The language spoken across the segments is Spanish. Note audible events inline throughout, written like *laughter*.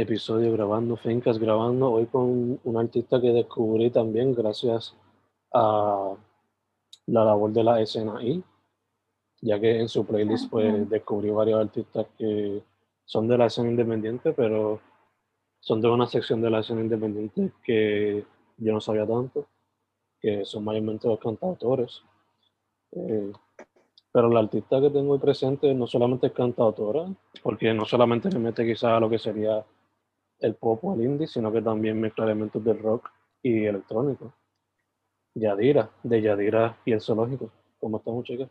episodio grabando, fincas grabando, hoy con un artista que descubrí también gracias a la labor de la escena I, ya que en su playlist pues descubrí varios artistas que son de la escena independiente, pero son de una sección de la escena independiente que yo no sabía tanto, que son mayormente los cantautores. Eh, pero la artista que tengo presente no solamente es cantautora, porque no solamente le mete quizás a lo que sería el pop o el indie, sino que también mezcla elementos del rock y electrónico. Yadira, de Yadira y el Zoológico. ¿Cómo estamos, chicas?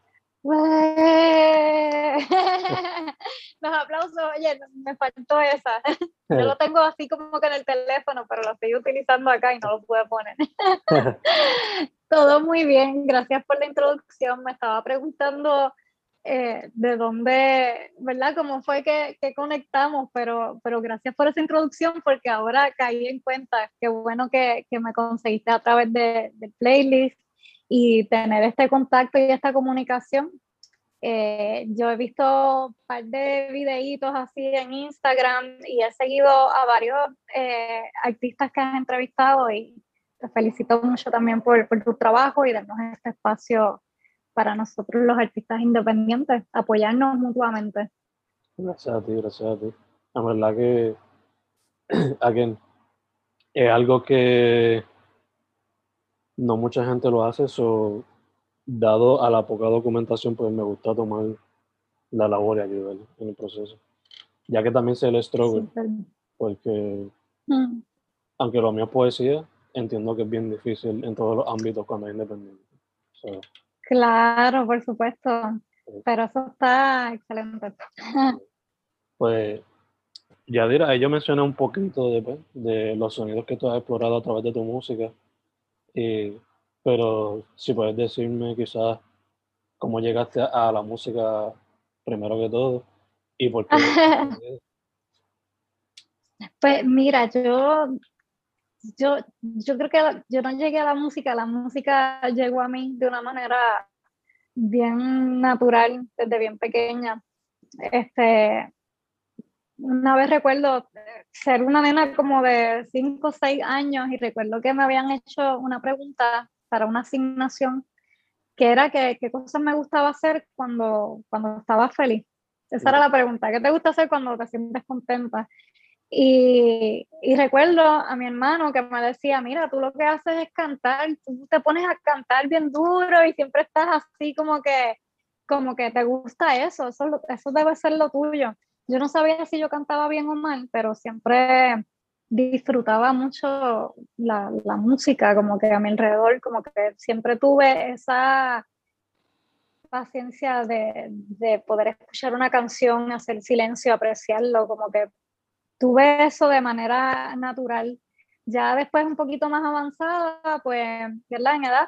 Los aplausos, oye, me faltó esa. Yo lo tengo así como que en el teléfono, pero lo estoy utilizando acá y no lo pude poner. *laughs* Todo muy bien, gracias por la introducción. Me estaba preguntando eh, de dónde, ¿verdad? ¿Cómo fue que, que, conectamos? Pero, pero gracias por esa introducción porque ahora caí en cuenta. Qué bueno que, que me conseguiste a través de, de playlist y tener este contacto y esta comunicación. Eh, yo he visto un par de videitos así en Instagram y he seguido a varios eh, artistas que has entrevistado y te felicito mucho también por, por, tu trabajo y darnos este espacio para nosotros los artistas independientes, apoyarnos mutuamente. Gracias a ti, gracias a ti. La verdad que *clears throat* again, es algo que no mucha gente lo hace, so, dado a la poca documentación, pues me gusta tomar la labor y ayudar en el proceso. Ya que también sé el struggle, porque mm. aunque lo mío es poesía, entiendo que es bien difícil en todos los ámbitos cuando es independiente. Claro, por supuesto, pero eso está excelente. Pues, ya dirá, yo mencioné un poquito de, de los sonidos que tú has explorado a través de tu música y, pero si puedes decirme quizás cómo llegaste a la música primero que todo y por qué. *laughs* pues mira, yo, yo, yo creo que yo no llegué a la música, la música llegó a mí de una manera bien natural desde bien pequeña. Este, una vez recuerdo ser una nena como de 5 o 6 años y recuerdo que me habían hecho una pregunta para una asignación que era que, qué cosas me gustaba hacer cuando, cuando estaba feliz. Esa era la pregunta, ¿qué te gusta hacer cuando te sientes contenta? Y, y, recuerdo a mi hermano que me decía, mira, tú lo que haces es cantar, tú te pones a cantar bien duro y siempre estás así como que, como que te gusta eso, eso, eso debe ser lo tuyo yo no sabía si yo cantaba bien o mal, pero siempre disfrutaba mucho la, la, música, como que a mi alrededor, como que siempre tuve esa paciencia de, de poder escuchar una canción, hacer silencio, apreciarlo, como que tuve eso de manera natural. Ya después, un poquito más avanzada, pues, ¿verdad? En edad,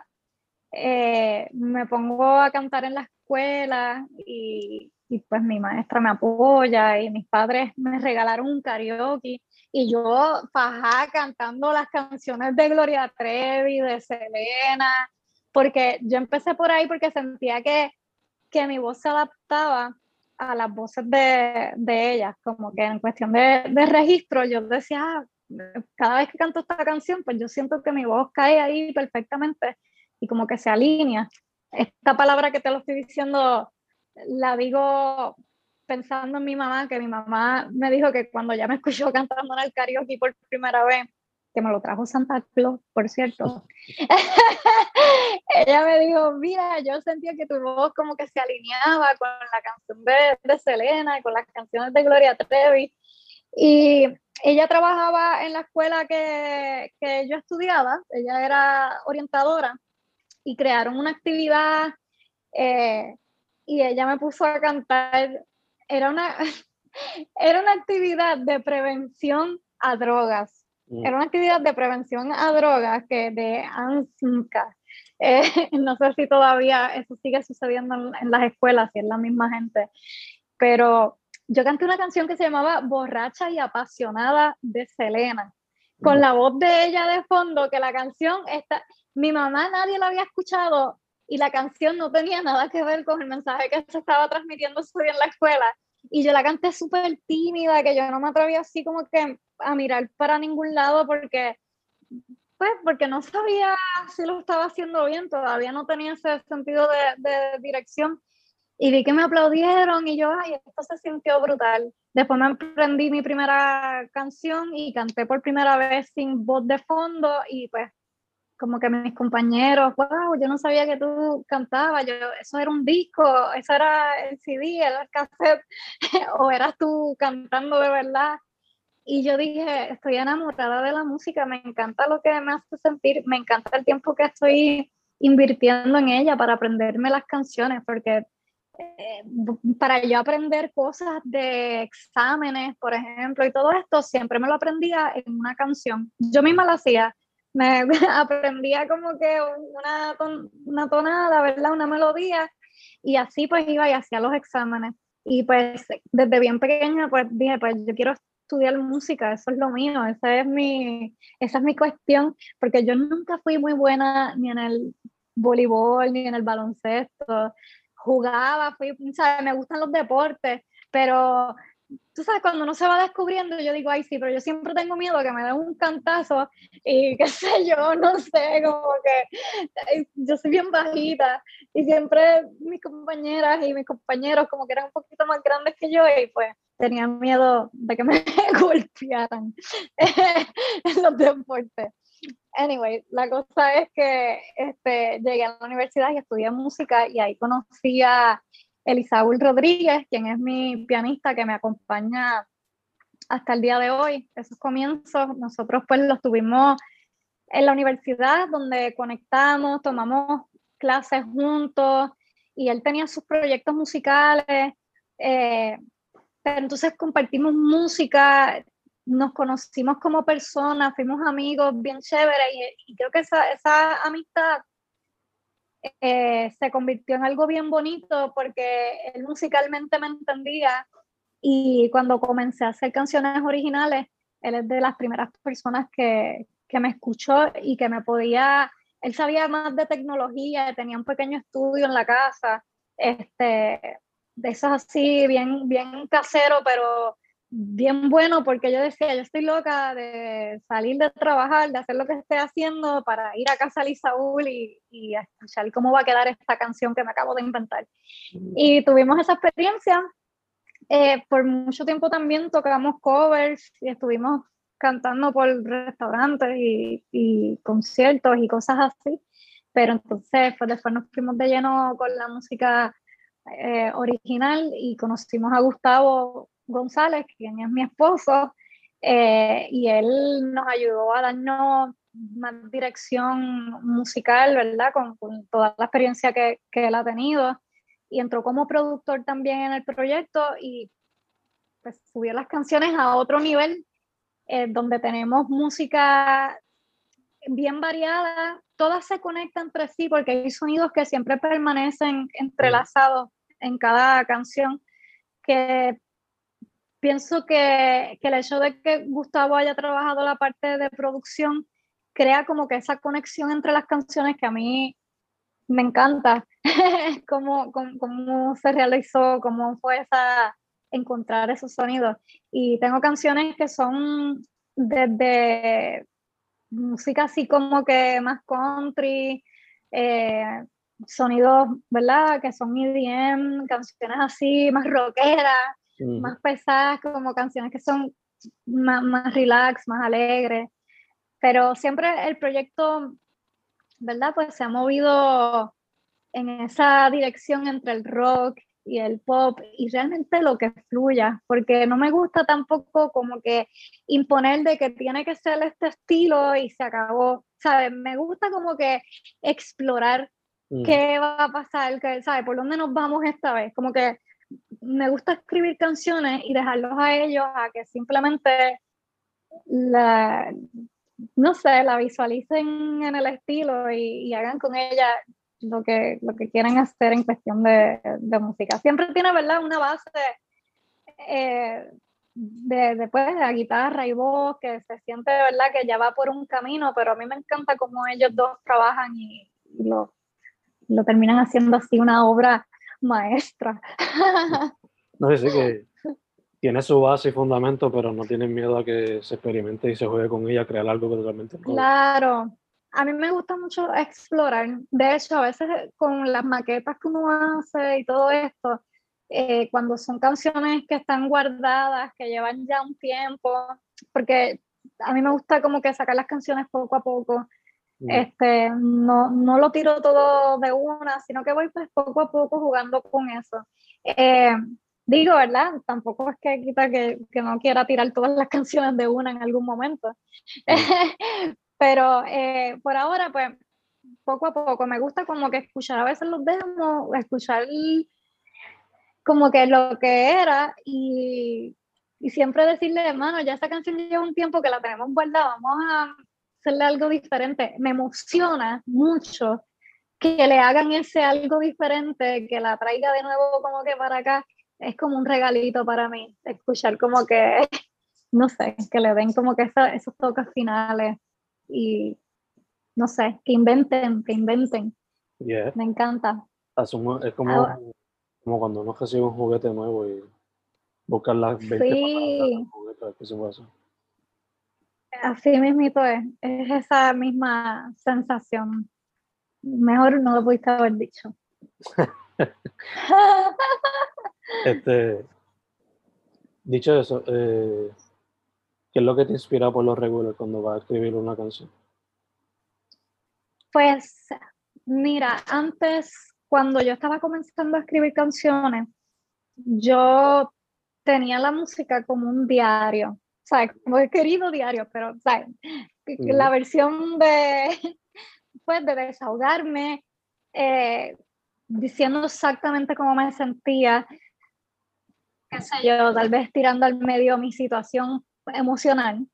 eh, me pongo a cantar en la escuela y, y pues mi maestra me apoya y mis padres me regalaron un karaoke y yo fajá cantando las canciones de Gloria Trevi, de Selena, porque yo empecé por ahí porque sentía que, que mi voz se adaptaba a las voces de, de ellas, como que en cuestión de, de registro yo decía, ah, cada vez que canto esta canción, pues yo siento que mi voz cae ahí perfectamente y como que se alinea. Esta palabra que te lo estoy diciendo, la digo pensando en mi mamá, que mi mamá me dijo que cuando ya me escuchó cantando en el karaoke por primera vez, que me lo trajo Santa Claus, por cierto, *laughs* ella me dijo, mira, yo sentía que tu voz como que se alineaba con la canción de, de Selena, con las canciones de Gloria Trevi, y ella trabajaba en la escuela que, que yo estudiaba, ella era orientadora, y crearon una actividad eh, y ella me puso a cantar. Era una, *laughs* era una actividad de prevención a drogas. Mm. Era una actividad de prevención a drogas que de ANSMCA. Eh, *laughs* no sé si todavía eso sigue sucediendo en, las escuelas, si es la misma gente, pero yo canté una canción que se llamaba Borracha y apasionada de Selena, con mm. la voz de ella de fondo, que la canción está, mi mamá nadie la había escuchado y la canción no tenía nada que ver con el mensaje que se estaba transmitiendo en la escuela y yo la canté súper tímida, que yo no me atrevía así como que a mirar para ningún lado porque, pues, porque no sabía si lo estaba haciendo bien, todavía no tenía ese sentido de, de dirección. Y vi que me aplaudieron y yo, ay, esto se sintió brutal. Después me aprendí mi primera canción y canté por primera vez sin voz de fondo y pues como que mis compañeros, wow, yo no sabía que tú cantabas, yo, eso era un disco, eso era el CD, el cassette, *laughs* o eras tú cantando de verdad. Y yo dije, estoy enamorada de la música, me encanta lo que me hace sentir, me encanta el tiempo que estoy invirtiendo en ella para aprenderme las canciones, porque eh, para yo aprender cosas de exámenes, por ejemplo, y todo esto, siempre me lo aprendía en una canción. Yo misma la hacía me *laughs* aprendía como que una, una tonada, ¿verdad? Una melodía y así pues iba y hacía los exámenes. Y pues desde bien pequeña pues dije, pues yo quiero estudiar música, eso es lo mío, esa es mi, esa es mi cuestión, porque yo nunca fui muy buena ni en el voleibol, ni en el baloncesto, jugaba, fui, me gustan los deportes, pero tú sabes, cuando uno se va descubriendo, yo digo, ay, sí, pero yo siempre tengo miedo que me den un cantazo y qué *laughs* sé yo, no sé, como que yo soy bien bajita y siempre mis compañeras y mis compañeros como que eran un poquito más grandes que yo y pues tenían miedo de que me *laughs* golpearan *laughs* en los deportes. Anyway, la cosa es que este, llegué a la universidad y estudié música y ahí conocí a Elisaúl Rodríguez, quien es mi pianista que me acompaña hasta el día de hoy. Esos comienzos nosotros pues los tuvimos en la universidad donde conectamos, tomamos clases juntos y él tenía sus proyectos musicales. Eh, pero entonces compartimos música, nos conocimos como personas, fuimos amigos bien chéveres y, y creo que esa, esa amistad eh, se convirtió en algo bien bonito porque él musicalmente me entendía y cuando comencé a hacer canciones originales, él es de las primeras personas que, que me escuchó y que me podía, él sabía más de tecnología, tenía un pequeño estudio en la casa, este, de esos así, bien, bien casero, pero bien bueno porque yo decía, yo estoy loca de salir de trabajar, de hacer lo que esté haciendo para ir a casa de Saúl y, y escuchar cómo va a quedar esta canción que me acabo de inventar. Y tuvimos esa experiencia. Eh, por mucho tiempo también tocamos covers y estuvimos cantando por restaurantes y, y conciertos y cosas así. Pero entonces pues después nos fuimos de lleno con la música eh, original y conocimos a Gustavo González, quien es mi esposo, eh, y él nos ayudó a darnos más dirección musical, ¿verdad? Con, toda la experiencia que, que, él ha tenido. Y entró como productor también en el proyecto y pues subió las canciones a otro nivel, eh, donde tenemos música bien variada, todas se conectan entre sí porque hay sonidos que siempre permanecen entrelazados en cada canción, que pienso que, el hecho de que Gustavo haya trabajado la parte de producción crea como que esa conexión entre las canciones que a mí me encanta, *laughs* cómo, cómo, cómo, se realizó, cómo fue esa, encontrar esos sonidos. Y tengo canciones que son desde música así como que más country, eh, sonidos, ¿verdad? Que son EDM, canciones así más rockeras, más pesadas, como canciones que son más, más relax, más alegres. Pero siempre el proyecto, ¿verdad? Pues se ha movido en esa dirección entre el rock y el pop y realmente lo que fluya, porque no me gusta tampoco como que imponer de que tiene que ser este estilo y se acabó, ¿sabes? Me gusta como que explorar mm. qué va a pasar, que, ¿sabes? ¿Por dónde nos vamos esta vez? Como que me gusta escribir canciones y dejarlos a ellos a que simplemente la, no sé, la visualicen en el estilo y, y hagan con ella lo que, lo que quieren hacer en cuestión de, música. Siempre tiene, ¿verdad? Una base eh, de, pues, de, guitarra y voz que se siente, ¿verdad? Que ya va por un camino, pero a mí me encanta cómo ellos dos trabajan y, lo, lo, terminan haciendo así una obra maestra. *laughs* No, sé que tiene su base y fundamento, pero no tienen miedo a que se experimente y se juegue con ella, crear algo que totalmente nuevo. Claro, a mí me gusta mucho explorar. De hecho, a veces con las maquetas que uno hace y todo esto, eh, cuando son canciones que están guardadas, que llevan ya un tiempo, porque a mí me gusta como que sacar las canciones poco a poco. Este, no, no lo tiro todo de una, sino que voy pues poco a poco jugando con eso. Eh, digo, ¿verdad? Tampoco es que quita que, que, no quiera tirar todas las *laughs* canciones de una en algún momento. *laughs* Pero eh, por ahora, pues, poco a poco, me gusta como que escuchar a veces los demos, escuchar como que lo que era y, y siempre decirle, hermano, ya esta canción lleva un tiempo que la tenemos guardada, vamos a hacerle algo diferente. Me emociona mucho que le hagan ese algo diferente, que la traiga de nuevo como que para acá. Es como un regalito para mí, escuchar como que, no sé, que le den como que esos toques finales y no sé, que inventen, que inventen. Me encanta. es como, como cuando uno recibe un juguete nuevo y buscar las 20 sí. juguetes, Así mismito es, es esa misma sensación. Mejor no lo pudiste haber dicho. *laughs* este, dicho eso, eh, ¿Qué es lo que te inspira por lo regular cuando vas a escribir una canción? Pues mira, antes cuando yo estaba comenzando a escribir canciones, yo tenía la música como un diario, ¿sabes? Como he querido diario, pero ¿sabes? La versión de, *laughs* pues, de desahogarme, eh, diciendo exactamente cómo me sentía, qué sé yo, tal vez tirando al medio mi situación emocional.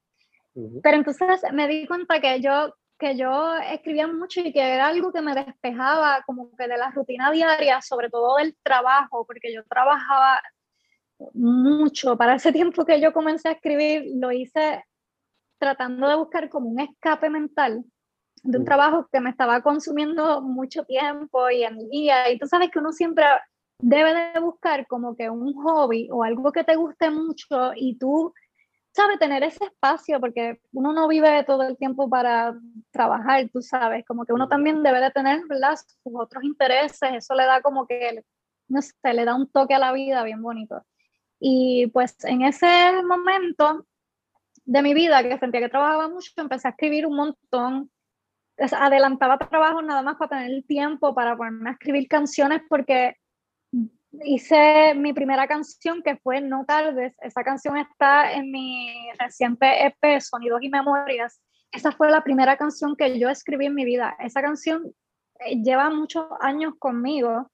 Pero entonces me di cuenta que yo, que yo escribía mucho y que era algo que me despejaba como que de la rutina diaria, sobre todo del trabajo, porque yo trabajaba mucho. Para ese tiempo que yo comencé a escribir, lo hice tratando de buscar como un escape mental de un trabajo que me estaba consumiendo mucho tiempo y energía. Y tú sabes que uno siempre debe de buscar como que un hobby o algo que te guste mucho y tú sabe, tener ese espacio, porque uno no vive todo el tiempo para trabajar, tú sabes, como que uno también debe de tener, ¿verdad? Sus otros intereses, eso le da como que, no sé, le da un toque a la vida bien bonito. Y pues en ese momento de mi vida, que sentía que trabajaba mucho, empecé a escribir un montón, adelantaba trabajo nada más para tener tiempo para ponerme a escribir canciones, porque hice mi primera canción que fue No Tardes. Esa canción está en mi reciente EP Sonidos y Memorias. Esa fue la primera canción que yo escribí en mi vida. Esa canción eh, lleva muchos años conmigo.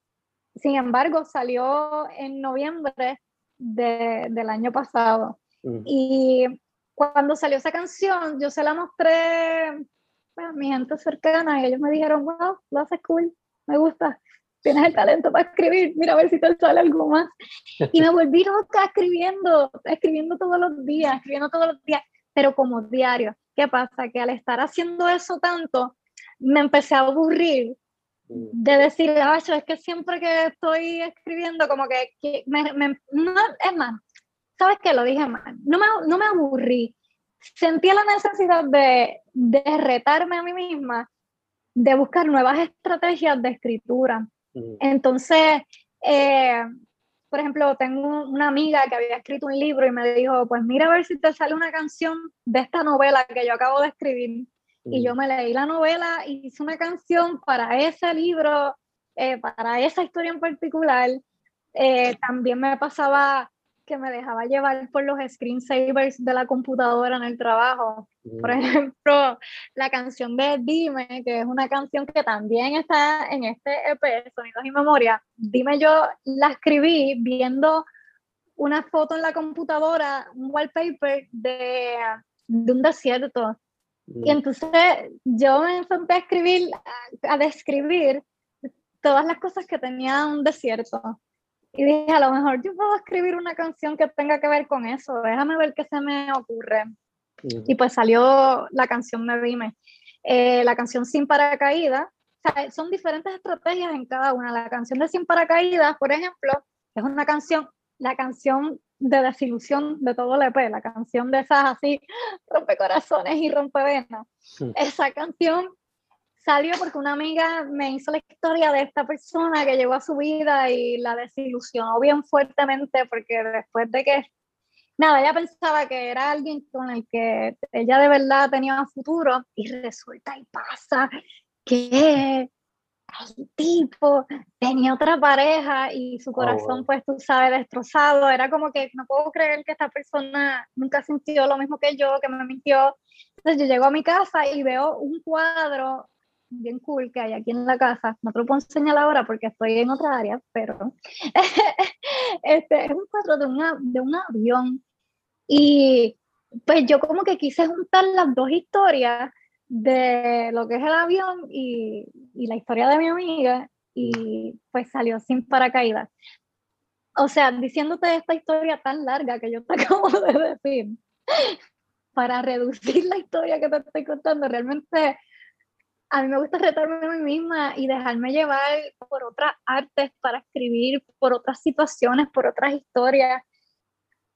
Sin embargo, salió en noviembre de, del año pasado. Y cuando salió esa canción, yo se la mostré pues, a mi gente cercana y ellos me dijeron, wow, lo haces cool, me gusta. tienes el talento para escribir, mira a ver si te sale algo más. Y me volví loca escribiendo, escribiendo todos los días, escribiendo todos los días, pero como diario. ¿Qué pasa? Que al estar haciendo eso tanto, me empecé a aburrir. De decir, ah, es que siempre que estoy escribiendo, como que, me, me, no, es más, ¿sabes qué? Lo dije mal, no me, no me aburrí, sentí la necesidad de, de retarme a mí misma, de buscar nuevas estrategias de escritura. Entonces, eh, por ejemplo, tengo una amiga que había escrito un libro y me dijo, pues mira a ver si te sale una canción de esta novela que yo acabo de escribir. Y yo me leí la novela hice una canción para ese libro, eh, para esa historia en particular. Eh, también me pasaba que me dejaba llevar por los screensavers de la computadora en el trabajo. Por mm. ejemplo, la canción de Dime, que es una canción que también está en este EP, Sonidos y Memoria. Dime, yo la escribí viendo una foto en la computadora, un wallpaper de, de un desierto. Y mm. entonces yo me enfrenté a escribir, a describir todas las cosas que tenía un desierto. Y dije, a lo mejor yo puedo escribir una canción que tenga que ver con eso, déjame ver qué se me ocurre. Y pues salió la canción de Dime. Eh, la canción Sin Paracaídas, o sea, son diferentes estrategias en cada una. La canción de Sin Paracaídas, por ejemplo, es una canción, la canción de desilusión de todo el EP, la canción de esas así, rompe corazones y rompe venas. Esa canción salió porque una amiga me hizo la historia de esta persona que llegó a su vida y la desilusionó bien fuertemente porque después de que, nada, ella pensaba que era alguien con el que ella de verdad tenía un futuro y resulta y pasa que el tipo tenía otra pareja y su oh, corazón, pues tú sabes, destrozado. Era como que no puedo creer que esta persona nunca sintió lo mismo que yo, que me mintió. Entonces yo llego a mi casa y veo un cuadro bien cool que hay aquí en la casa. No te lo puedo enseñar ahora porque estoy en otra área, pero *laughs* este, es un cuadro de, una, de un avión. Y pues yo como que quise juntar las dos historias de lo que es el avión y, y la historia de mi amiga y pues salió sin paracaídas. O sea, diciéndote esta historia tan larga que yo te *laughs* acabo de decir, para reducir la historia que te estoy contando, realmente a mí me gusta retarme a mí misma y dejarme llevar por otras artes para escribir, por otras situaciones, por otras historias.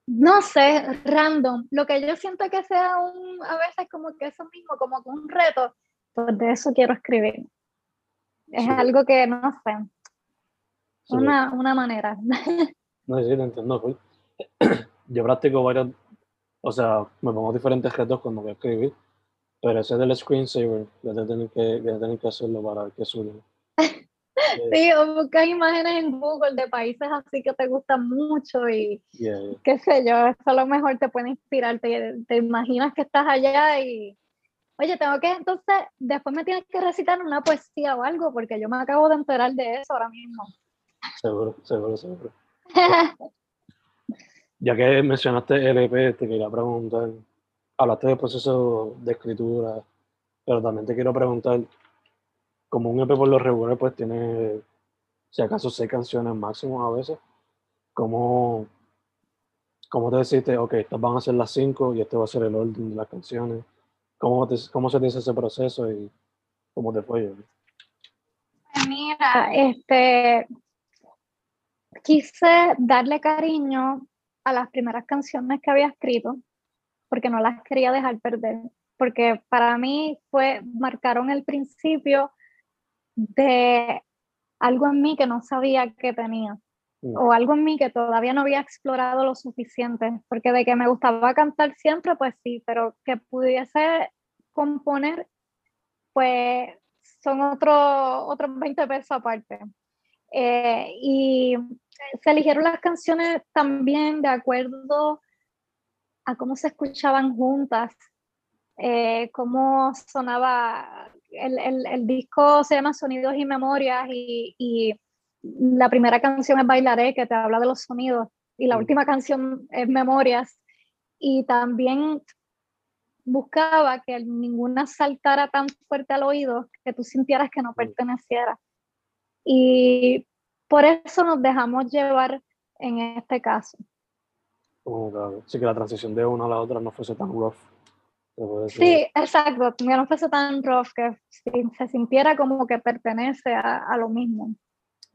No sé, random. Lo que yo siento que sea un, a veces como que eso mismo, como que un reto, pues de eso quiero escribir. Es algo que no sé. Una, una manera. *laughs* No, sí, te entiendo. Pues. *clears throat* Yo practico varios, o sea, me pongo diferentes retos cuando voy a escribir pero ese del screensaver, voy a tener que, voy a tener que hacerlo para que suene. Sí, o buscas imágenes en Google de países así que te gustan mucho y qué sé yo, eso a lo mejor te puede inspirar, te, te, imaginas que estás allá y, oye, tengo que, entonces, después me tienes que recitar una poesía o algo, porque yo me acabo de enterar de eso ahora mismo. Seguro, seguro, seguro. *laughs* ya que mencionaste LP, te quería preguntar, hablaste del proceso de escritura, pero también te quiero preguntar, como un EP por lo regular, pues tiene, si acaso, seis canciones máximo a veces, ¿cómo, cómo te deciste, ok, estas van a ser las cinco y este va a ser el orden de las canciones? ¿Cómo, cómo se dice ese proceso y cómo te fue? Pues mira, este, quise darle cariño a las primeras canciones que había escrito porque no las quería dejar perder, porque para mí fue, marcaron el principio de algo en mí que no sabía que tenía, mm. o algo en mí que todavía no había explorado lo suficiente, porque de que me gustaba cantar siempre, pues sí, pero que pudiese componer, pues son otros otros 20 pesos aparte. Eh, y se eligieron las canciones también de acuerdo a cómo se escuchaban juntas, eh, cómo sonaba, el, el, el, disco se llama Sonidos y Memorias y, y, la primera canción es Bailaré, que te habla de los sonidos, y la última canción es Memorias, y también buscaba que ninguna saltara tan fuerte al oído que tú sintieras que no perteneciera. Y por eso nos dejamos llevar en este caso. Oh, claro. Sí, que la transición de una a la otra no fuese tan rough. Sí, exacto, que no fuese tan rough, que se sintiera como que pertenece a, a lo mismo.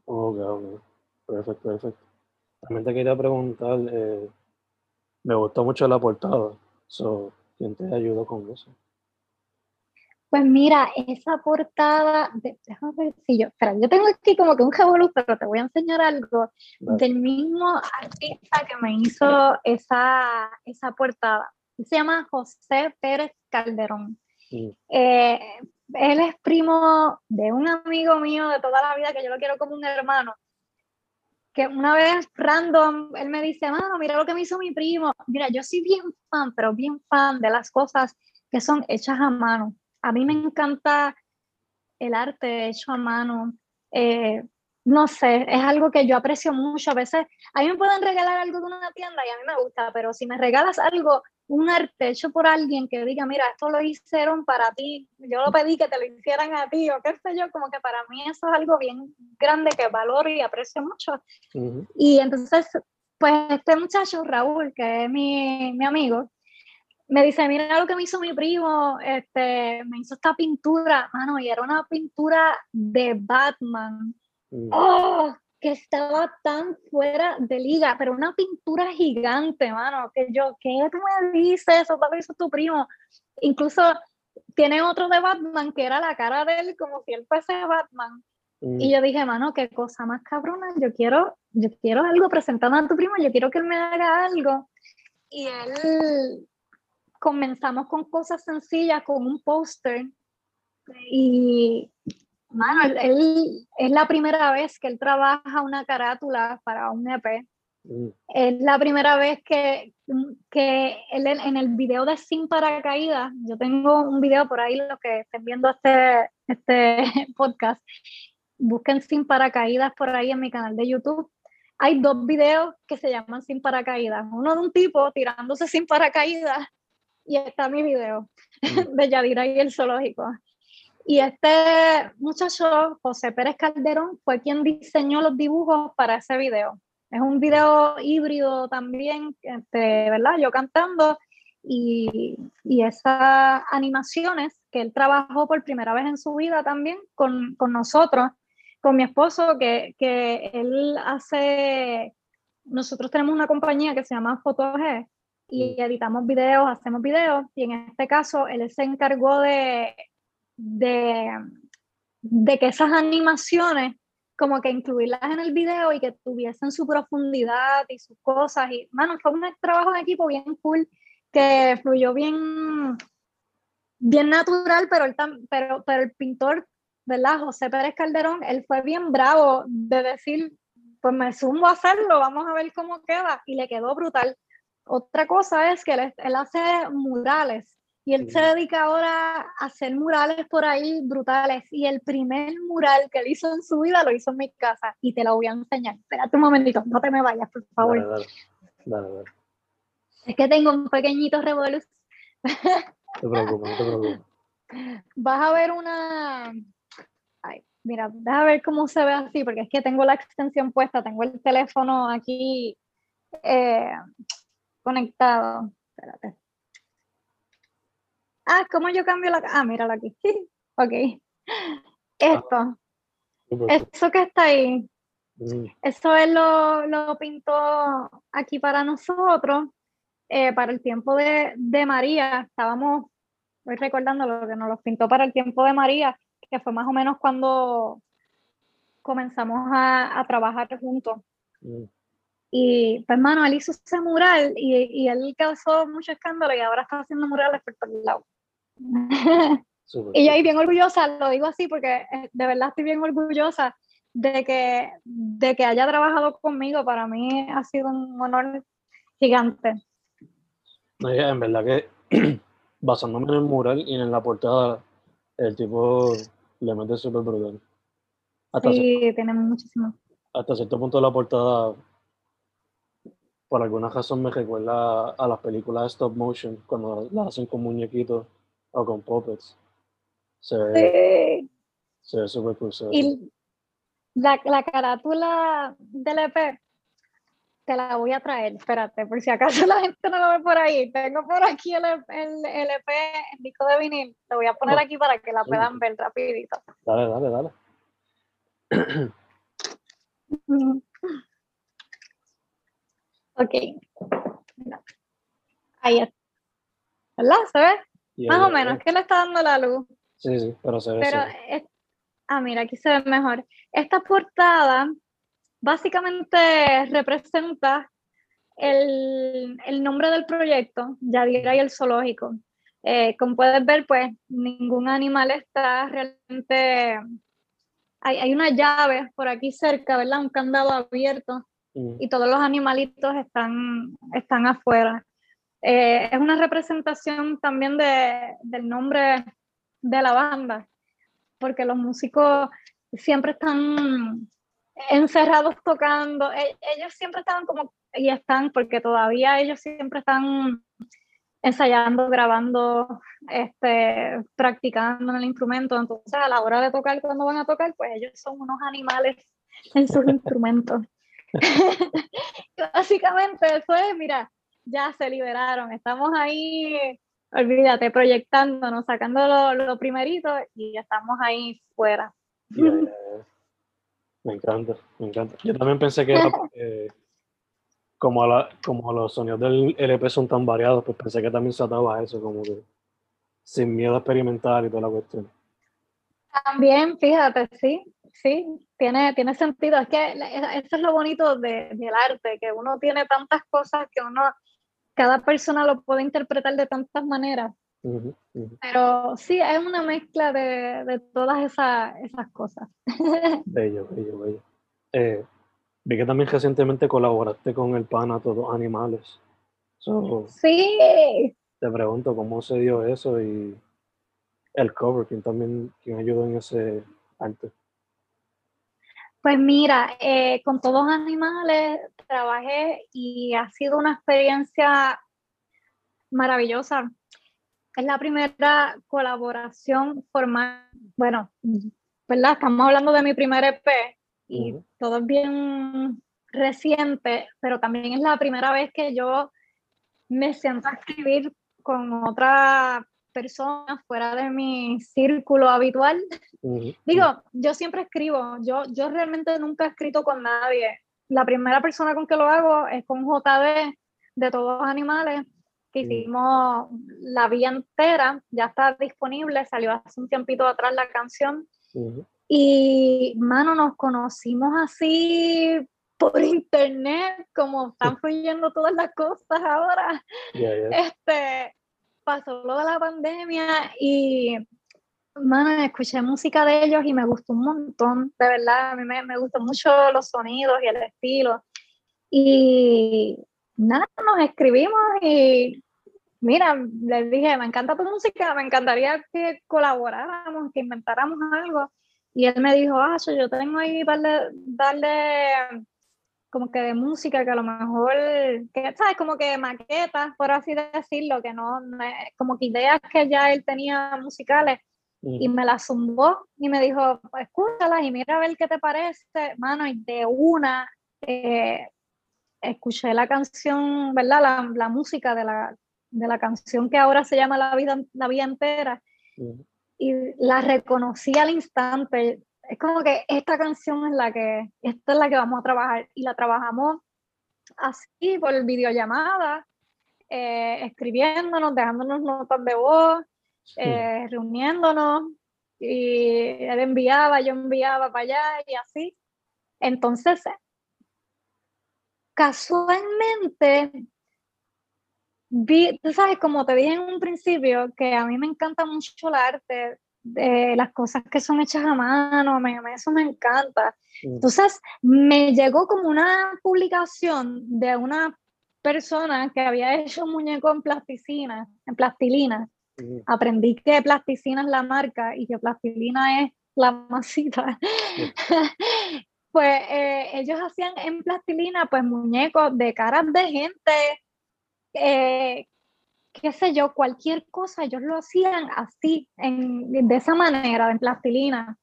Ok, ok. Perfecto, perfecto. También te quería preguntar, eh, me gustó mucho la portada. So, ¿Quién te ayudó con eso? Pues mira, esa portada, déjame ver si yo, espera, yo tengo aquí como que un revolú, pero te voy a enseñar algo del mismo artista que me hizo esa, esa portada. Se llama José Pérez Calderón. Eh, él es primo de un amigo mío de toda la vida que yo lo quiero como un hermano. Que una vez random, él me dice, mano, mira lo que me hizo mi primo. Mira, yo soy bien fan, pero bien fan de las cosas que son hechas a mano a mí me encanta el arte hecho a mano. Eh, no sé, es algo que yo aprecio mucho. A veces, a mí me pueden regalar algo de una tienda y a mí me gusta, pero si me regalas algo, un arte hecho por alguien que diga, mira, esto lo hicieron para ti, yo lo pedí que te lo hicieran a ti, o qué sé yo, como que para mí eso es algo bien grande que valoro y aprecio mucho. Y entonces, pues este muchacho, Raúl, que es mi, mi amigo, me dice, mira lo que me hizo mi primo, este, me hizo esta pintura, mano, y era una pintura de Batman. Mm. ¡Oh! Que estaba tan fuera de liga, pero una pintura gigante, mano, que yo, ¿qué tú me dices? Eso lo hizo tu primo. Incluso tiene otro de Batman que era la cara de él como si él fuese Batman. Mm. Y yo dije, mano, qué cosa más cabrona, yo quiero, yo quiero algo presentando a tu primo, yo quiero que él me haga algo. Y él comenzamos con cosas sencillas, con un póster. Y, bueno, él, es la primera vez que él trabaja una carátula para un EP. Mm. Es la primera vez que, que él en el video de Sin Paracaídas, yo tengo un video por ahí, los que estén viendo este, este *laughs* podcast, busquen Sin Paracaídas por ahí en mi canal de YouTube. Hay dos videos que se llaman Sin Paracaídas. Uno de un tipo tirándose sin paracaídas y está mi video mm. *laughs* de Yadira y el zoológico. Y este muchacho, José Pérez Calderón, fue quien diseñó los dibujos para ese video. Es un video híbrido también, este, ¿verdad? Yo cantando y, y, esas animaciones que él trabajó por primera vez en su vida también con, con nosotros, con mi esposo, que, que, él hace, nosotros tenemos una compañía que se llama G y editamos videos, hacemos videos, y en este caso él se encargó de, de, de que esas animaciones como que incluirlas en el video y que tuviesen su profundidad y sus cosas. Y, mano, fue un trabajo de equipo bien cool, que fluyó bien, bien natural, pero el, pero, pero el pintor, ¿verdad? José Pérez Calderón, él fue bien bravo de decir, pues me sumo a hacerlo, vamos a ver cómo queda, y le quedó brutal. Otra cosa es que él, hace murales y él se dedica ahora a hacer murales por ahí brutales. Y el primer mural que él hizo en su vida lo hizo en mi casa y te lo voy a enseñar. Espérate un momentito, no te me vayas, por favor. Es que tengo un pequeñito revolus. No te preocupes, no te preocupes. *laughs* Vas a ver una. Ay, mira, déjame ver cómo se ve así, porque es que tengo la extensión puesta, tengo el teléfono aquí. Eh, conectado. Espérate. Ah, ¿cómo yo cambio la... Ah, míralo aquí. *laughs* ok. Esto. Ah, eso que está ahí. Mm. Eso él lo, lo, pintó aquí para nosotros, eh, para el tiempo de, de, María. Estábamos, voy recordando lo que nos lo pintó para el tiempo de María, que fue más o menos cuando comenzamos a, a trabajar juntos. Mm. Y pues, hermano, él hizo ese mural y, y, él causó mucho escándalo y ahora está haciendo murales por todos lados. *laughs* y yo ahí bien orgullosa, lo digo así porque eh, de verdad estoy bien orgullosa de que, de que haya trabajado conmigo. Para mí ha sido un honor gigante. en verdad que *clears throat* basándome en el mural y en la portada, el tipo le mete súper brutal. sí, tiene muchísimo. Hasta cierto punto la portada por alguna razón me recuerda a las películas de stop motion, cuando las hacen con muñequitos o con puppets. Se ve, sí. se ve súper. Y, La, la carátula del EP te la voy a traer, espérate, por si acaso *laughs* la gente no lo ve por ahí. Tengo por aquí el, el, el EP, el disco de vinil. Lo voy a poner aquí para que la puedan ver rapidito. Dale, dale, dale. *clears throat* ok. Ahí está. ¿Verdad? ¿Se ve? Más o menos, que le está dando la luz. Sí, sí, pero se ve. Pero ah, mira, aquí se ve mejor. Esta portada básicamente representa el, el nombre del proyecto, Yadira y el zoológico. Eh, como puedes ver, pues ningún animal está realmente... Hay, hay, una llave por aquí cerca, ¿verdad? Un candado abierto mm. y todos los animalitos están, están afuera. Eh, es una representación también de, del nombre de la banda, porque los músicos siempre están encerrados tocando, e, ellos siempre estaban como, y están, porque todavía ellos siempre están ensayando, grabando, este, practicando en el instrumento, entonces a la hora de tocar, cuando van a tocar, pues ellos son unos animales en sus instrumentos. *laughs* Básicamente eso es, mira, ya se liberaron, estamos ahí, olvídate, proyectándonos, sacando lo, lo primerito y ya estamos ahí fuera. Me encanta, me encanta. Yo también pensé que *laughs* como, como los sonidos del LP son tan variados, pues pensé que también se ataba a eso, como que sin miedo a experimentar y toda la cuestión. También, fíjate, sí, sí, tiene, tiene sentido. Es que eso es lo bonito de, del arte, que uno tiene tantas cosas que uno, cada persona lo puede interpretar de tantas maneras. Pero sí, es una mezcla de, de todas esas, esas cosas. *laughs* Bello, bello, bello. Eh, vi que también recientemente colaboraste con el pana Todos Animales. sí. Te pregunto cómo se dio eso y el cover, quién también quién ayudó en ese arte. Pues mira, eh, con todos animales trabajé y ha sido una experiencia maravillosa es la primera colaboración formal, bueno, ¿verdad? Estamos hablando de mi primer EP y todo es bien reciente, pero también es la primera vez que yo me siento a escribir con otra persona fuera de mi círculo habitual. Digo, yo siempre escribo, yo, yo realmente nunca he escrito con nadie. La primera persona con que lo hago es con JD de todos los animales que hicimos la vía entera, ya está disponible, salió hace un tiempito atrás la canción. Y, mano, nos conocimos así por internet, como están *laughs* fluyendo todas las cosas ahora. Este, pasó lo de la pandemia y, mano, escuché música de ellos y me gustó un montón, de verdad, a mí me, me gustó mucho los sonidos y el estilo. Y nada, nos escribimos y mira, les dije, me encanta tu música, me encantaría que colaboráramos, que inventáramos algo. Y él me dijo, ah, yo tengo ahí darle, darle como que de música que a lo mejor, que, ¿sabes? Como que maquetas, por así decirlo, que no, como que ideas que ya él tenía musicales. Y me las zumbó y me dijo, pues, escúchalas y mira a ver qué te parece, mano, y de una eh, escuché la canción, ¿verdad? La, la, música de la, de la canción que ahora se llama La vida, la vida entera. Y la reconocí al instante. Es como que esta canción es la que, esta es la que vamos a trabajar. Y la trabajamos así, por videollamada, eh, escribiéndonos, dejándonos notas de voz, eh, reuniéndonos. Y él enviaba, yo enviaba para allá y así. Entonces, casualmente, vi, tú sabes, como te dije en un principio, que a mí me encanta mucho el arte, de las cosas que son hechas a mano, me, eso me encanta. Entonces, me llegó como una publicación de una persona que había hecho un muñeco en plasticina, en plastilina. Aprendí que plasticina es la marca y que plastilina es la masita. *laughs* pues eh, ellos hacían en plastilina pues muñecos de caras de gente eh, qué sé yo, cualquier cosa, ellos lo hacían así, en, de esa manera, en plastilina.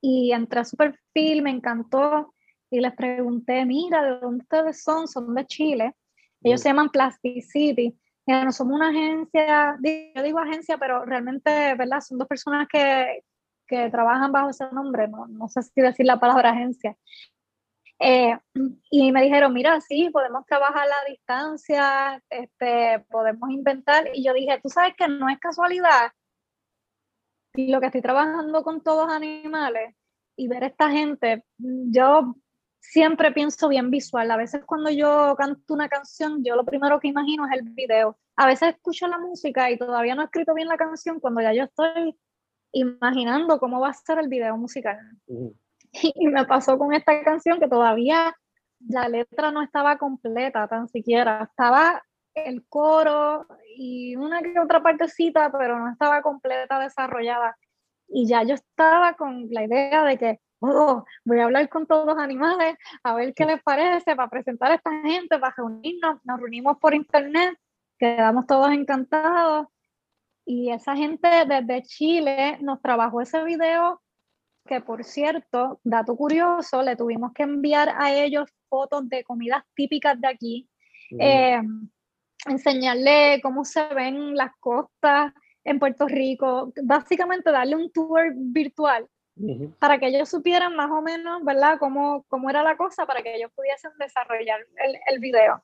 y entré a su perfil, me encantó y les pregunté, mira, ¿de dónde ustedes son? Son de Chile. Ellos se llaman Plasticity. No somos una agencia, yo digo agencia, pero realmente, ¿verdad? Son dos personas que, que trabajan bajo ese nombre, no, no sé si decir la palabra agencia. Eh, y me dijeron, mira, sí, podemos trabajar a la distancia, este, podemos inventar. Y yo dije, tú sabes que no es casualidad lo que estoy trabajando con todos animales y ver a esta gente, yo siempre pienso bien visual. A veces cuando yo canto una canción, yo lo primero que imagino es el video. A veces escucho la música y todavía no he escrito bien la canción cuando ya yo estoy imaginando cómo va a ser el video musical. *laughs* Y me pasó con esta canción que todavía la letra no estaba completa tan siquiera. Estaba el coro y una que otra partecita, pero no estaba completa, desarrollada. Y ya yo estaba con la idea de que, oh, voy a hablar con todos los animales, a ver qué les parece, para presentar a esta gente, para reunirnos. Nos reunimos por internet, quedamos todos encantados. Y esa gente desde Chile nos trabajó ese video, que por cierto, dato curioso, le tuvimos que enviar a ellos fotos de comidas típicas de aquí enseñarle cómo se ven las costas en Puerto Rico, básicamente darle un tour virtual para que ellos supieran más o menos, ¿verdad?, cómo, cómo era la cosa, para que ellos pudiesen desarrollar el, el video.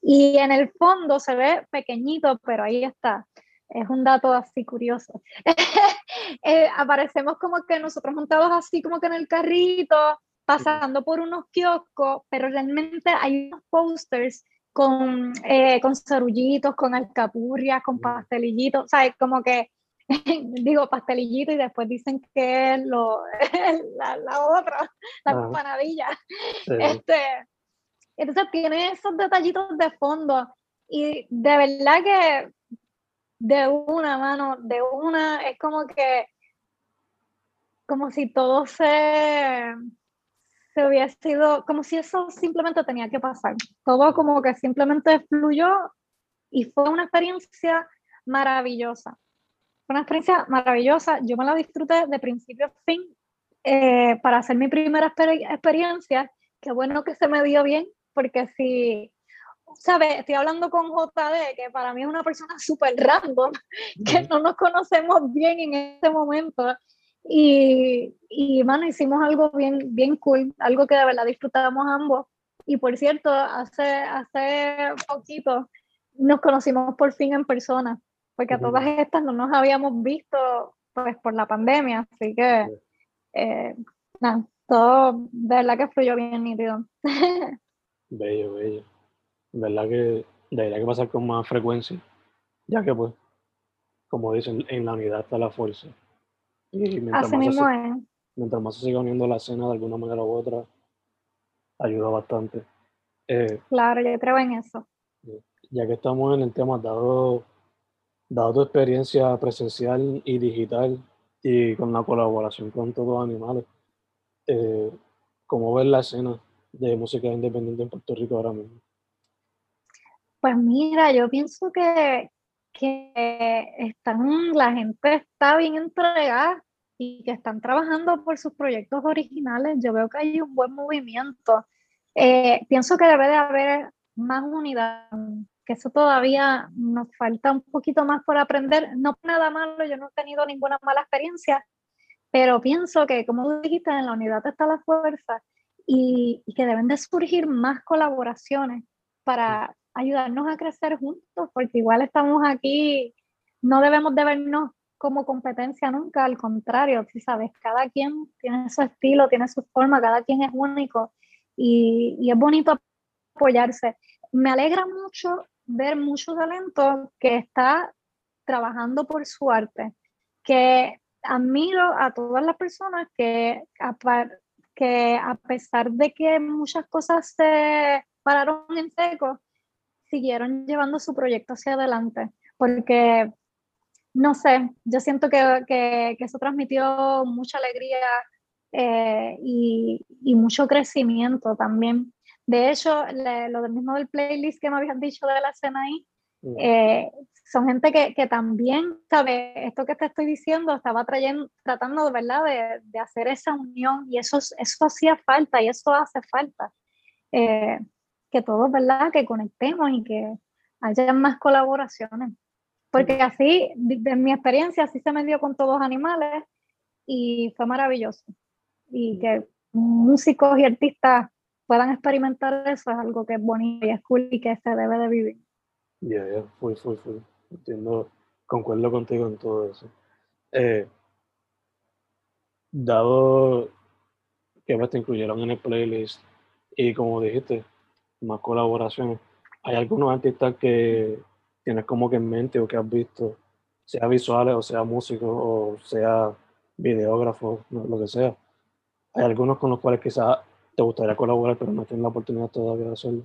Y en el fondo se ve pequeñito, pero ahí está. Es un dato así curioso. *laughs* Eh, aparecemos como que nosotros montados así como que en el carrito, pasando por unos kioscos, pero realmente hay unos posters con, eh, con cerullitos, con alcapurrias, con pastelillitos, ¿sabes? Como que *laughs* digo pastelillito y después dicen que es lo, *laughs* la, la otra, la empanadilla. Este, entonces tiene esos detallitos de fondo y de verdad que de una mano, de una, es como que, como si todo se, se hubiera sido como si eso simplemente tenía que pasar. Todo como que simplemente fluyó y fue una experiencia maravillosa. Fue una experiencia maravillosa. Yo me la disfruté de principio a fin eh, para hacer mi primera experiencia. Qué bueno que se me dio bien, porque si, ¿sabes? Estoy hablando con JD, que para mí es una persona súper random, *laughs* que no nos conocemos bien en este momento y, y bueno, hicimos algo bien, bien cool, algo que de verdad disfrutábamos ambos. Y por cierto, hace, hace poquito nos conocimos por fin en persona, porque a todas estas no nos habíamos visto pues por la pandemia, así que eh, nada, todo de verdad que fluyó bien nítido. *laughs* Bello, bello. Verdad que debería que pasar con más frecuencia, ya que pues, como dicen, en la unidad está la fuerza. Y mientras, Así más mismo se, es. mientras más se siga uniendo la escena de alguna manera u otra, ayuda bastante. Eh, Claro, yo creo en eso. ya que estamos en el tema, dado, dado tu experiencia presencial y digital y con la colaboración con todos los animales, eh, ¿cómo ves la escena de música independiente en Puerto Rico ahora mismo? Pues mira, yo pienso que, que están, la gente está bien entregada y que están trabajando por sus proyectos originales. Yo veo que hay un buen movimiento. Eh, pienso que debe de haber más unidad, que eso todavía nos falta un poquito más por aprender. No nada malo, yo no he tenido ninguna mala experiencia, pero pienso que, como dijiste, en la unidad está la fuerza y, y que deben de surgir más colaboraciones para ayudarnos a crecer juntos, porque igual estamos aquí, no debemos de vernos como competencia nunca, al contrario, si sabes, cada quien tiene su estilo, tiene su forma, cada quien es único y, y es bonito apoyarse. Me alegra mucho ver mucho talento que está trabajando por su arte, que admiro a todas las personas que a, que a pesar de que muchas cosas se pararon en seco, siguieron llevando su proyecto hacia adelante, porque, no sé, yo siento que, que, que eso transmitió mucha alegría eh, y, y, mucho crecimiento también. De hecho, le, lo del mismo del playlist que me habían dicho de la escena ahí, Mm. Eh, son gente que, que, también sabe esto que te estoy diciendo, estaba trayendo, tratando ¿verdad? De, de hacer esa unión y eso, eso hacía falta y eso hace falta. Eh, que todos, ¿verdad? Que conectemos y que haya más colaboraciones. Porque así, de mi experiencia, así se me dio con todos los animales y fue maravilloso. Y que músicos y artistas puedan experimentar eso es algo que es bonito y es cool y que se debe de vivir. Ya, ya, fui, fui, fui. Entiendo, concuerdo contigo en todo eso. Eh, dado que me te incluyeron en el playlist y como dijiste, más colaboraciones, ¿hay algunos artistas que tienes como que en mente o que has visto, sea visuales o sea músicos o sea videógrafos, lo que sea? ¿Hay algunos con los cuales quizás te gustaría colaborar pero no tienes la oportunidad todavía de hacerlo?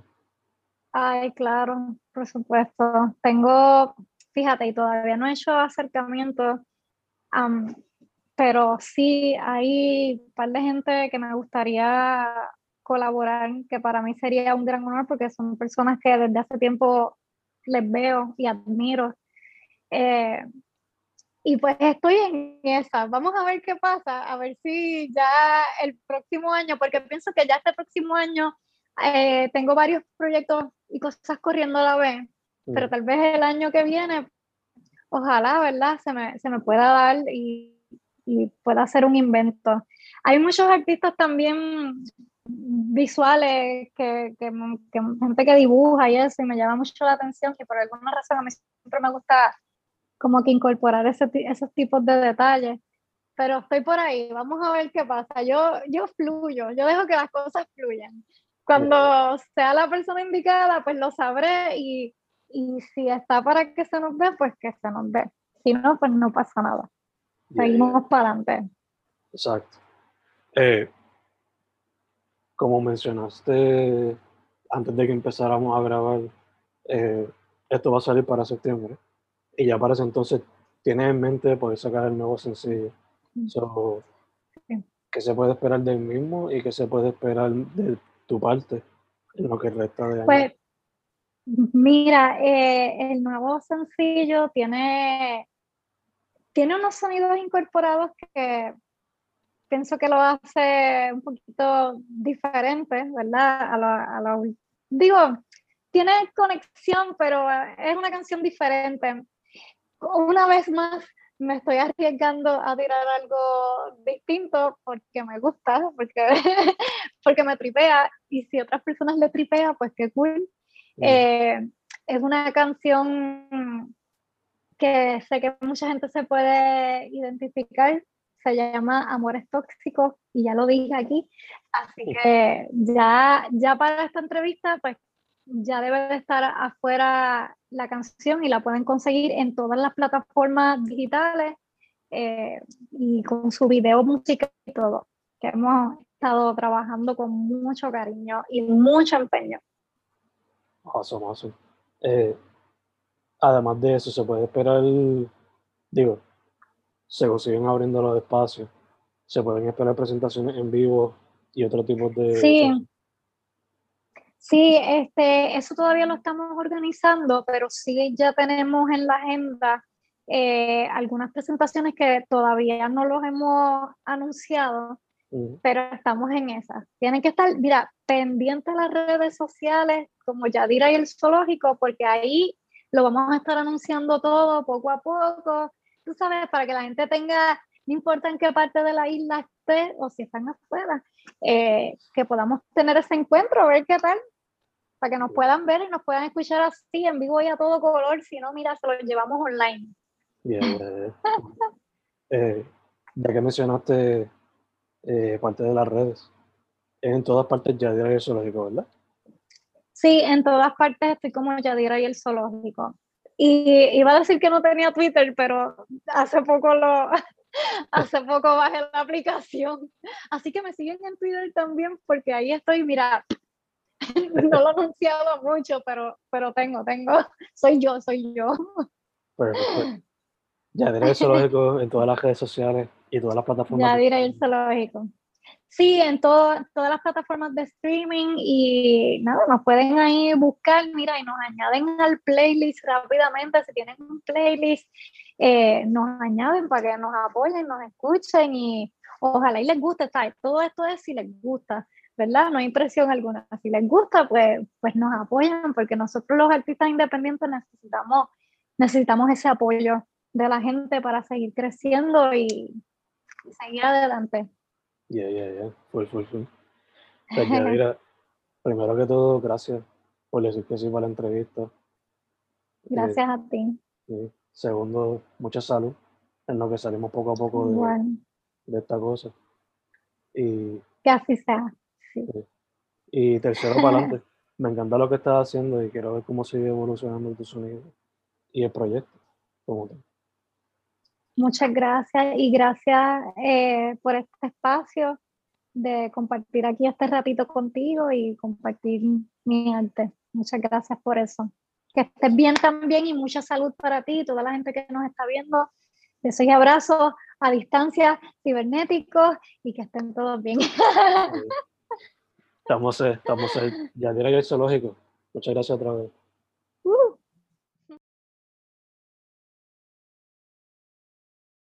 Ay, claro, por supuesto. Tengo, fíjate, y todavía no he hecho acercamiento, pero sí hay un par de gente que me gustaría colaborar, que para mí sería un gran honor porque son personas que desde hace tiempo les veo y admiro. Eh, y pues estoy en esa. Vamos a ver qué pasa, a ver si ya el próximo año, porque pienso que ya este próximo año eh, tengo varios proyectos y cosas corriendo a la vez, pero tal vez el año que viene, ojalá, ¿verdad? Se me, se me pueda dar y, y pueda hacer un invento. Hay muchos artistas también visuales, que, que, que, gente que dibuja y eso, y me llama mucho la atención, que por alguna razón a mí siempre me gusta como que incorporar ese, esos tipos de detalles. Pero estoy por ahí, vamos a ver qué pasa. Yo, yo fluyo, yo dejo que las cosas fluyan. Cuando sea la persona indicada, pues lo sabré y, y si está para que se nos ve, pues que se nos ve. Si no, pues no pasa nada. Seguimos para adelante. Exacto. Eh, como mencionaste antes de que empezáramos a grabar, eh, esto va a salir para septiembre. Y ya para ese entonces tienes en mente poder sacar el nuevo sencillo. So, ¿Qué se puede esperar del mismo y qué se puede esperar de tu parte en lo que resta de año? Pues, mira, eh, el nuevo sencillo tiene, tiene unos sonidos incorporados que pienso que lo hace un poquito diferente, ¿verdad? A la, a la, digo, tiene conexión, pero es una canción diferente. Una vez más, me estoy arriesgando a tirar algo distinto porque me gusta, porque, *laughs* porque me tripea, y si a otras personas le tripea, pues qué cool. Mm. Eh, es una canción que sé que mucha gente se puede identificar se llama Amores Tóxicos y ya lo dije aquí. Así que ya, ya para esta entrevista, pues ya debe de estar afuera la canción y la pueden conseguir en todas las plataformas digitales eh, y con su video musical y todo, que hemos estado trabajando con mucho cariño y mucho empeño. Awesome, awesome. Eh, además de eso, se puede esperar, digo, se consiguen abriendo los espacios. Se pueden esperar presentaciones en vivo y otro tipo de... Sí. Sí, este, eso todavía lo estamos organizando, pero sí ya tenemos en la agenda eh, algunas presentaciones que todavía no los hemos anunciado, pero estamos en esas. Tienen que estar, mira, pendientes las redes sociales como Yadira y el Zoológico, porque ahí lo vamos a estar anunciando todo poco a poco tú sabes, para que la gente tenga, no importa en qué parte de la isla esté o si están afuera, eh, que podamos tener ese encuentro, ver qué tal, para que nos puedan ver y nos puedan escuchar así en vivo y a todo color, si no, mira, se lo llevamos online. Bien, eh, ya que mencionaste eh, parte de las redes, en todas partes Yadira y el zoológico, ¿verdad? Sí, en todas partes estoy como Yadira y el zoológico. Y iba a decir que no tenía Twitter, pero hace poco lo *laughs* hace poco bajé la aplicación. Así que me siguen en Twitter también porque ahí estoy, mira, *laughs* no lo he anunciado mucho, pero, pero tengo, tengo, *laughs* soy yo, soy yo. Perfecto. Ya diré el zoológico en todas las redes sociales y todas las plataformas. Ya diré el zoológico. Sí, en todas las plataformas de streaming y nada, nos pueden ahí buscar, mira, y nos añaden al playlist rápidamente, si tienen un playlist, eh, nos añaden para que nos apoyen, nos escuchen y ojalá y les guste, ¿sabes? Todo esto es si les gusta, ¿verdad? No hay presión alguna. Si les gusta, pues, pues nos apoyan porque nosotros los artistas independientes necesitamos, necesitamos ese apoyo de la gente para seguir creciendo y, seguir adelante. Ya, ya, ya, full, full, full. mira, *laughs* primero que todo, gracias por decir que sí para la entrevista. Gracias a ti. Segundo, mucha salud en lo que salimos poco a poco de, de esta cosa. Y, que así sea. Sí. Y tercero, *laughs* para adelante. Me encanta lo que estás haciendo y quiero ver cómo sigue evolucionando tu sonido y el proyecto como Muchas gracias y gracias eh, por este espacio de compartir aquí este ratito contigo y compartir mi arte. Muchas gracias por eso. Que estés bien también y mucha salud para ti y toda la gente que nos está viendo. Besos y abrazos a distancia cibernéticos y que estén todos bien. *laughs* Estamos, estamos, ya diré el zoológico. Muchas gracias otra vez.